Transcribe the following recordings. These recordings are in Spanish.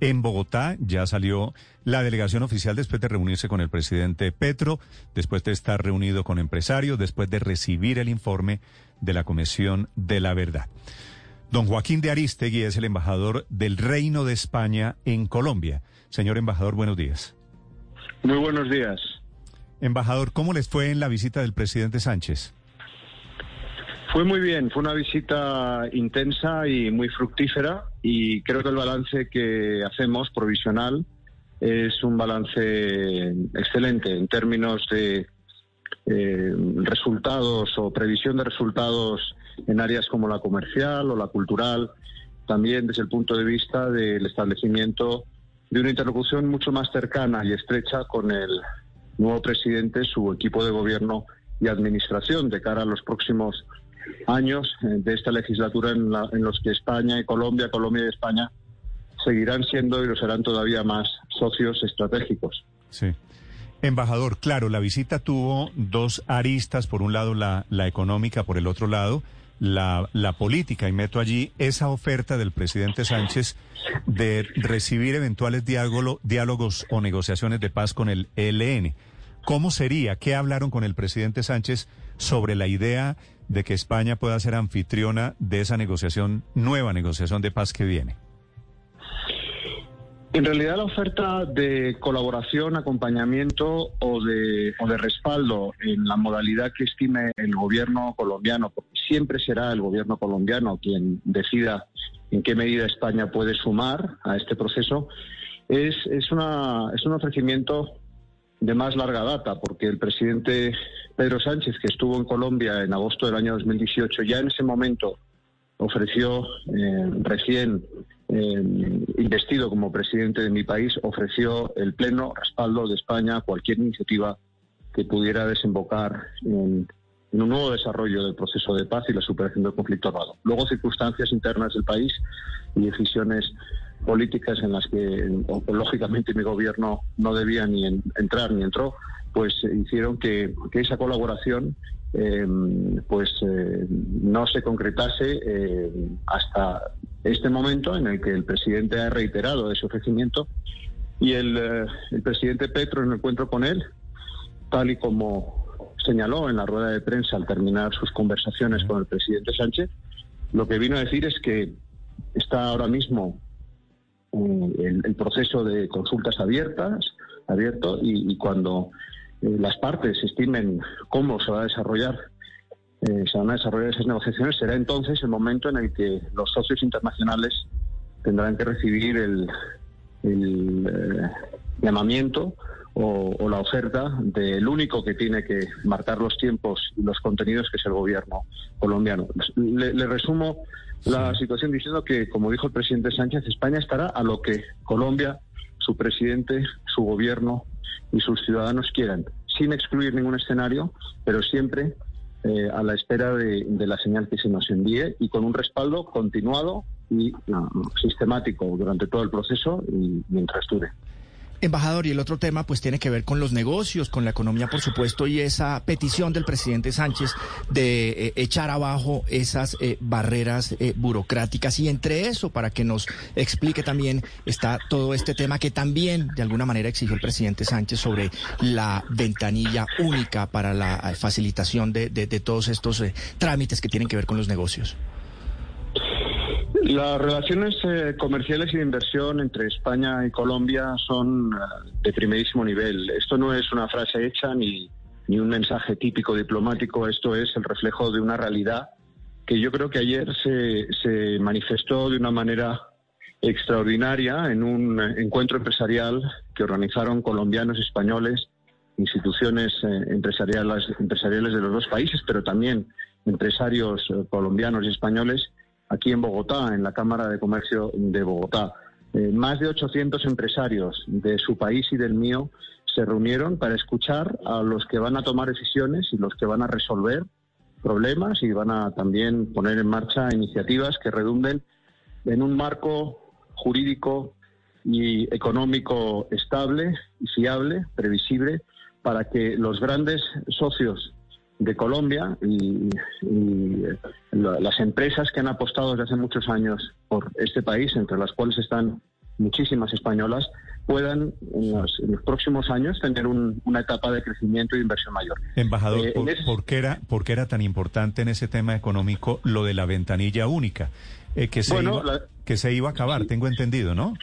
en Bogotá. Ya salió la delegación oficial después de reunirse con el presidente Petro, después de estar reunido con empresarios, después de recibir el informe de la Comisión de la Verdad. Don Joaquín de Aristegui es el embajador del Reino de España en Colombia. Señor embajador, buenos días. Muy buenos días. Embajador, ¿cómo les fue en la visita del presidente Sánchez? Fue muy bien, fue una visita intensa y muy fructífera y creo que el balance que hacemos provisional es un balance excelente en términos de eh, resultados o previsión de resultados en áreas como la comercial o la cultural, también desde el punto de vista del establecimiento de una interlocución mucho más cercana y estrecha con el nuevo presidente, su equipo de gobierno y administración de cara a los próximos años eh, de esta legislatura en, los que España y Colombia, Colombia y España seguirán siendo y lo serán todavía más socios estratégicos. Sí. Embajador, claro, la visita tuvo dos aristas, por un lado la, la económica, por el otro lado la, la, política, y meto allí esa oferta del presidente Sánchez de recibir eventuales diálogos o negociaciones de paz con el ELN. ¿Cómo sería? ¿Qué hablaron con el presidente Sánchez sobre la idea de que España pueda ser anfitriona de esa negociación, nueva negociación de paz que viene? En realidad la oferta de colaboración, acompañamiento o de, o de respaldo en la modalidad que estime el gobierno colombiano, porque siempre será el gobierno colombiano quien decida en qué medida España puede sumar a este proceso, es, es, una, es un ofrecimiento de más larga data, porque el presidente Pedro Sánchez, que estuvo en Colombia en agosto del año 2018, ya en ese momento ofreció, eh, recién eh, investido como presidente de mi país, ofreció el pleno respaldo de España a cualquier iniciativa que pudiera desembocar en, un nuevo desarrollo del proceso de paz y la superación del conflicto armado. Luego, circunstancias internas del país y decisiones políticas en las que, lógicamente, mi gobierno no debía ni entrar ni entró, pues hicieron que, esa colaboración em, pues eh, no se concretase eh, hasta este momento en el que el presidente ha reiterado ese ofrecimiento y el, eh, el presidente Petro en el encuentro con él, tal y como señaló en la rueda de prensa al terminar sus conversaciones con el presidente Sánchez, lo que vino a decir es que está ahora mismo el, proceso de consultas abiertas, abierto, y, cuando eh, las partes estimen cómo se va a desarrollar, eh, se van a desarrollar esas negociaciones, será entonces el momento en el que los socios internacionales tendrán que recibir el, eh, llamamiento o, la oferta del único que tiene que marcar los tiempos y los contenidos, que es el gobierno colombiano. le resumo la situación diciendo que, como dijo el presidente Sánchez, España estará a lo que Colombia, su presidente, su gobierno y sus ciudadanos quieran, sin excluir ningún escenario, pero siempre eh, a la espera de, la señal que se nos envíe y con un respaldo continuado y sistemático durante todo el proceso y mientras dure. Embajador, y el otro tema pues tiene que ver con los negocios, con la economía, por supuesto, y esa petición del presidente Sánchez de eh, echar abajo esas eh, barreras eh, burocráticas. Y entre eso, para que nos explique también, está todo este tema que también de alguna manera exigió el presidente Sánchez sobre la ventanilla única para la facilitación de, de todos estos trámites que tienen que ver con los negocios. Las relaciones eh, comerciales y de inversión entre España y Colombia son eh, de primerísimo nivel. Esto no es una frase hecha ni, ni un mensaje típico diplomático, esto es el reflejo de una realidad que yo creo que ayer se, se manifestó de una manera extraordinaria en un encuentro empresarial que organizaron colombianos, españoles, instituciones eh, empresariales, empresariales de los dos países, pero también empresarios eh, colombianos y españoles aquí en Bogotá, en la Cámara de Comercio de Bogotá. Eh, más de 800 empresarios de su país y del mío se reunieron para escuchar a los que van a tomar decisiones y los que van a resolver problemas y van a también poner en marcha iniciativas que redunden en un marco jurídico y económico estable y fiable, previsible, para que los grandes socios de Colombia y, y, las empresas que han apostado desde hace muchos años por este país, entre las cuales están muchísimas españolas, puedan en los, en los próximos años tener un, una etapa de crecimiento e inversión mayor. Embajador, eh, ¿por, ese... ¿por, qué era, ¿por, qué era, tan importante en ese tema económico lo de la ventanilla única? Eh, que, se bueno, iba, la... que se iba a acabar, tengo entendido, ¿no?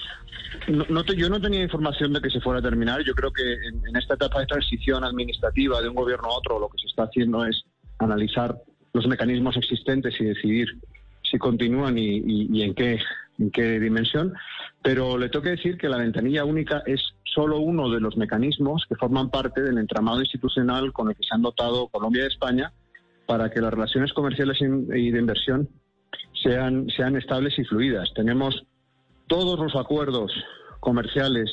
No, no te, yo no tenía información de que se fuera a terminar. Yo creo que en, en, esta etapa de transición administrativa de un gobierno a otro, lo que se está haciendo es analizar los mecanismos existentes y decidir si continúan y, y, y en, qué, en qué dimensión. Pero le tengo que decir que la ventanilla única es solo uno de los mecanismos que forman parte del entramado institucional con el que se han dotado Colombia y España para que las relaciones comerciales y de inversión sean, sean estables y fluidas. Tenemos todos los acuerdos comerciales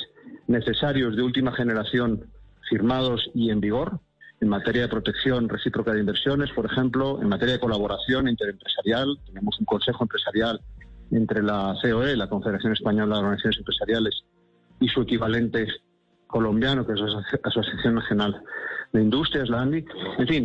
necesarios de última generación firmados y en vigor en materia de protección recíproca de inversiones, por ejemplo, en materia de colaboración interempresarial. Tenemos un consejo empresarial entre la COE, la Confederación Española de Organizaciones Empresariales, y su equivalente colombiano, que es la Asociación Nacional de Industrias, la ANDI. En fin.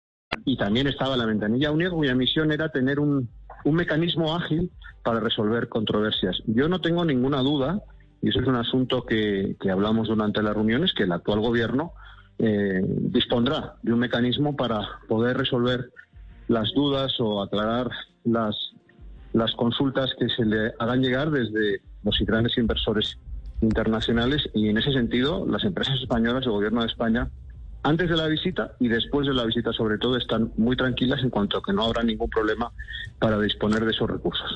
Y también estaba la ventanilla única cuya misión era tener un, un mecanismo ágil para resolver controversias. Yo no tengo ninguna duda, y eso es un asunto que, que hablamos durante las reuniones, que el actual gobierno eh, dispondrá de un mecanismo para poder resolver las dudas o aclarar las, las consultas que se le hagan llegar desde los grandes inversores internacionales y en ese sentido las empresas españolas, el gobierno de España, antes de la visita y después de la visita sobre todo están muy tranquilas en cuanto a que no habrá ningún problema para disponer de esos recursos.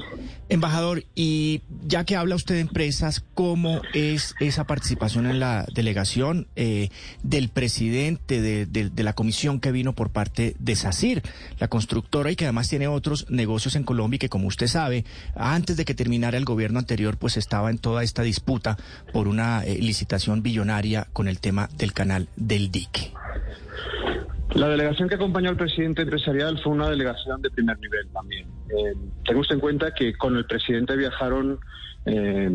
Embajador, y ya que habla usted de empresas, ¿cómo es esa participación en la delegación eh, del presidente de, la comisión que vino por parte de SACIR, la constructora y que además tiene otros negocios en Colombia y que como usted sabe, antes de que terminara el gobierno anterior, pues estaba en toda esta disputa por una eh, licitación billonaria con el tema del canal del dique? La delegación que acompañó al presidente empresarial fue una delegación de primer nivel también. Eh, tenemos en cuenta que con el presidente viajaron eh,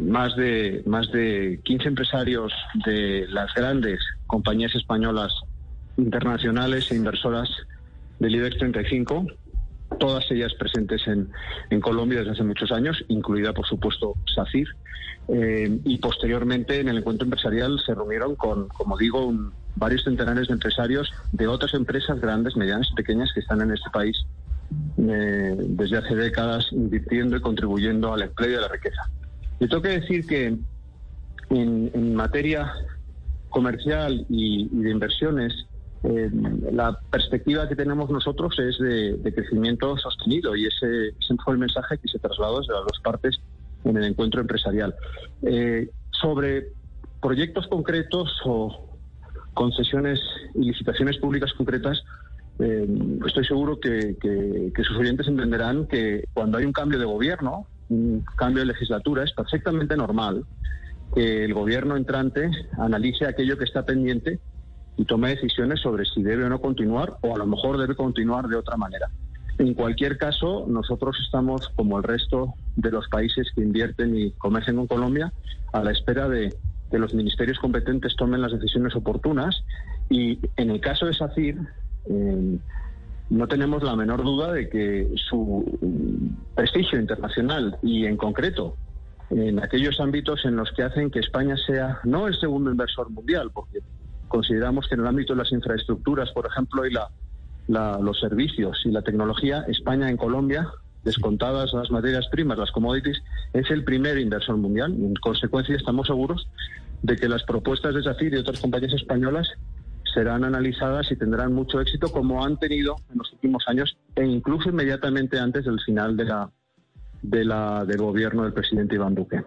más, de, más de 15 empresarios de las grandes compañías españolas internacionales e inversoras del IBEX 35, todas ellas presentes en, Colombia desde hace muchos años, incluida por supuesto SACIR. Eh, y posteriormente en el encuentro empresarial se reunieron con, como digo, un, varios centenares de empresarios de otras empresas grandes, medianas y pequeñas que están en este país eh, desde hace décadas invirtiendo y contribuyendo al empleo y a la riqueza. Y tengo que decir que en, materia comercial y, de inversiones, eh, la perspectiva que tenemos nosotros es de, crecimiento sostenido y ese, ese, fue el mensaje que se trasladó desde las dos partes en el encuentro empresarial. Eh, sobre proyectos concretos o concesiones y licitaciones públicas concretas, eh, estoy seguro que, que, que, sus oyentes entenderán que cuando hay un cambio de gobierno, un cambio de legislatura, es perfectamente normal que el gobierno entrante analice aquello que está pendiente y tome decisiones sobre si debe o no continuar o a lo mejor debe continuar de otra manera. En cualquier caso, nosotros estamos, como el resto de los países que invierten y comercian con Colombia, a la espera de que los ministerios competentes tomen las decisiones oportunas y en el caso de SACIR eh, no tenemos la menor duda de que su prestigio internacional y en concreto en aquellos ámbitos en los que hacen que España sea no el segundo inversor mundial, porque consideramos que en el ámbito de las infraestructuras, por ejemplo, y la la- los servicios y la tecnología, España en Colombia, descontadas las materias primas, las commodities, es el primer inversor mundial. En consecuencia, estamos seguros de que las propuestas de SACIR y otras compañías españolas serán analizadas y tendrán mucho éxito como han tenido en los últimos años e incluso inmediatamente antes del final de la, de la, del gobierno del presidente Iván Duque.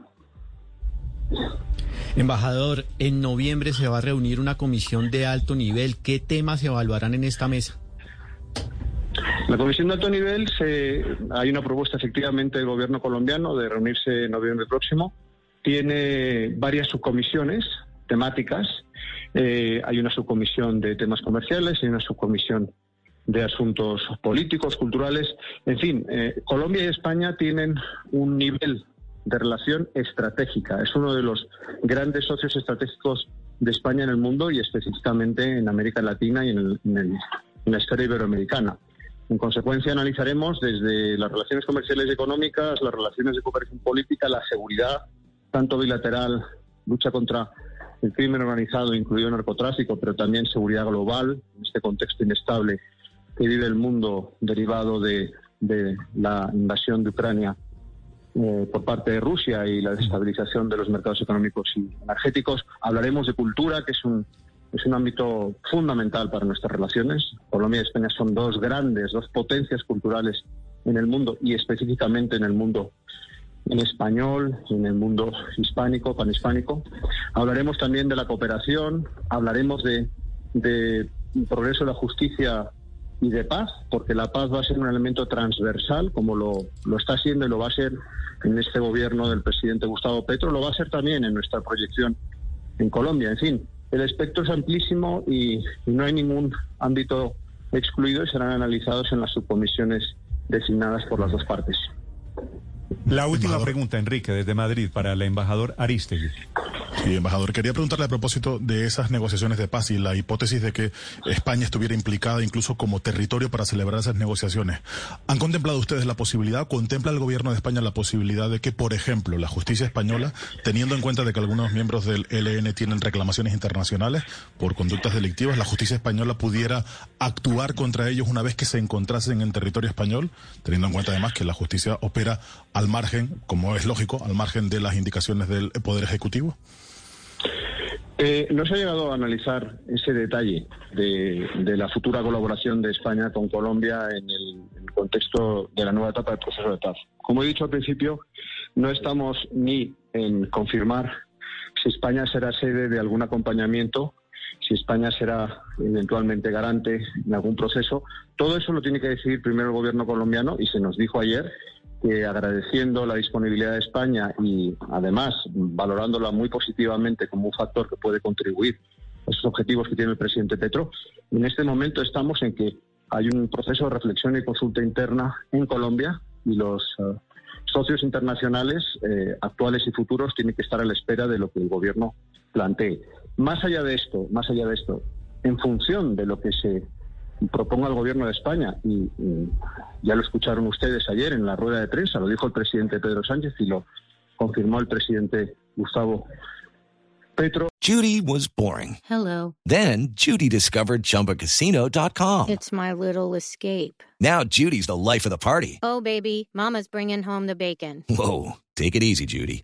Embajador, en noviembre se va a reunir una comisión de alto nivel. ¿Qué temas se evaluarán en esta mesa? La comisión de alto nivel, se, hay una propuesta efectivamente del gobierno colombiano de reunirse en noviembre próximo. Tiene varias subcomisiones temáticas. Eh, hay una subcomisión de temas comerciales, hay una subcomisión de asuntos políticos, culturales. En fin, eh, Colombia y España tienen un nivel de relación estratégica. Es uno de los grandes socios estratégicos de España en el mundo y específicamente en América Latina y en, el- en el- en la historia iberoamericana. En consecuencia, analizaremos desde las relaciones comerciales y económicas, las relaciones de cooperación política, la seguridad, tanto bilateral, lucha contra el crimen organizado, incluido el narcotráfico, pero también seguridad global, en este contexto inestable que vive el mundo derivado de, la invasión de Ucrania eh, por parte de Rusia y la desestabilización de los mercados económicos y energéticos. Hablaremos de cultura, que es un, es un ámbito fundamental para nuestras relaciones. Colombia y España son dos grandes, dos potencias culturales en el mundo y específicamente en el mundo en español, en el mundo hispánico, panhispánico. Hablaremos también de la cooperación, hablaremos de, de progreso de la justicia y de paz, porque la paz va a ser un elemento transversal, como lo, lo está siendo y lo va a ser en este gobierno del presidente Gustavo Petro, lo va a ser también en nuestra proyección en Colombia. En fin, el espectro es amplísimo y, y no hay ningún ámbito excluido y serán analizados en las subcomisiones designadas por las dos partes. La última pregunta, Enrique, desde Madrid, para el embajador Aristegui. Sí, embajador, quería preguntarle a propósito de esas negociaciones de paz y la hipótesis de que España estuviera implicada incluso como territorio para celebrar esas negociaciones. ¿Han contemplado ustedes la posibilidad, contempla el gobierno de España la posibilidad de que, por ejemplo, la justicia española, teniendo en cuenta de que algunos miembros del ELN tienen reclamaciones internacionales por conductas delictivas, la justicia española pudiera actuar contra ellos una vez que se encontrasen en territorio español, teniendo en cuenta además que la justicia opera al margen, como es lógico, al margen de las indicaciones del Poder Ejecutivo? Eh, no se ha llegado a analizar ese detalle de, la futura colaboración de España con Colombia en el, en el contexto de la nueva etapa del proceso de paz. Como he dicho al principio, no estamos ni en confirmar si España será sede de algún acompañamiento, si España será eventualmente garante en algún proceso. Todo eso lo tiene que decidir primero el gobierno colombiano y se nos dijo ayer agradeciendo la disponibilidad de España y además valorándola muy positivamente como un factor que puede contribuir a esos objetivos que tiene el presidente Petro, en este momento estamos en que hay un proceso de reflexión y consulta interna en Colombia y los eh, socios internacionales eh, actuales y futuros tienen que estar a la espera de lo que el gobierno plantee. Más allá de esto, más allá de esto, en función de lo que se proponga el gobierno de España y, y ya lo escucharon ustedes ayer en la rueda de prensa, lo dijo el presidente Pedro Sánchez y lo confirmó el presidente Gustavo Petro. Judy was boring. Hello. Then Judy discovered ChumbaCasino.com. It's my little escape. Now Judy's the life of the party. Oh, baby, Mama's bringing home the bacon. Whoa, take it easy, Judy.